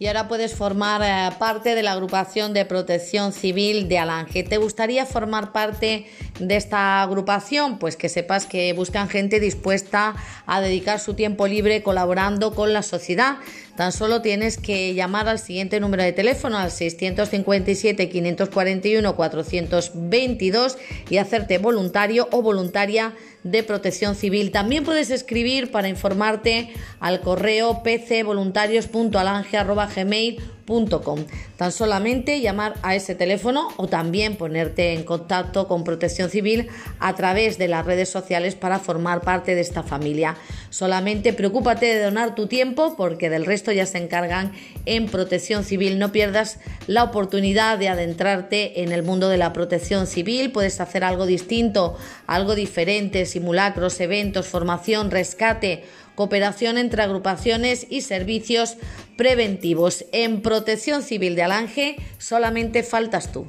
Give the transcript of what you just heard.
y ahora puedes formar eh, parte de la agrupación de protección civil de Alange. ¿Te gustaría formar parte de esta agrupación? Pues que sepas que buscan gente dispuesta a dedicar su tiempo libre colaborando con la sociedad. Tan solo tienes que llamar al siguiente número de teléfono al 657 541 422 y hacerte voluntario o voluntaria de protección civil. También puedes escribir para informarte al correo pcvoluntarios.alange.gmail.com. Tan solamente llamar a ese teléfono o también ponerte en contacto con protección civil a través de las redes sociales para formar parte de esta familia. Solamente preocúpate de donar tu tiempo porque del resto ya se encargan en protección civil. No pierdas la oportunidad de adentrarte en el mundo de la protección civil. Puedes hacer algo distinto, algo diferente simulacros, eventos, formación, rescate, cooperación entre agrupaciones y servicios preventivos. En Protección Civil de Alange solamente faltas tú.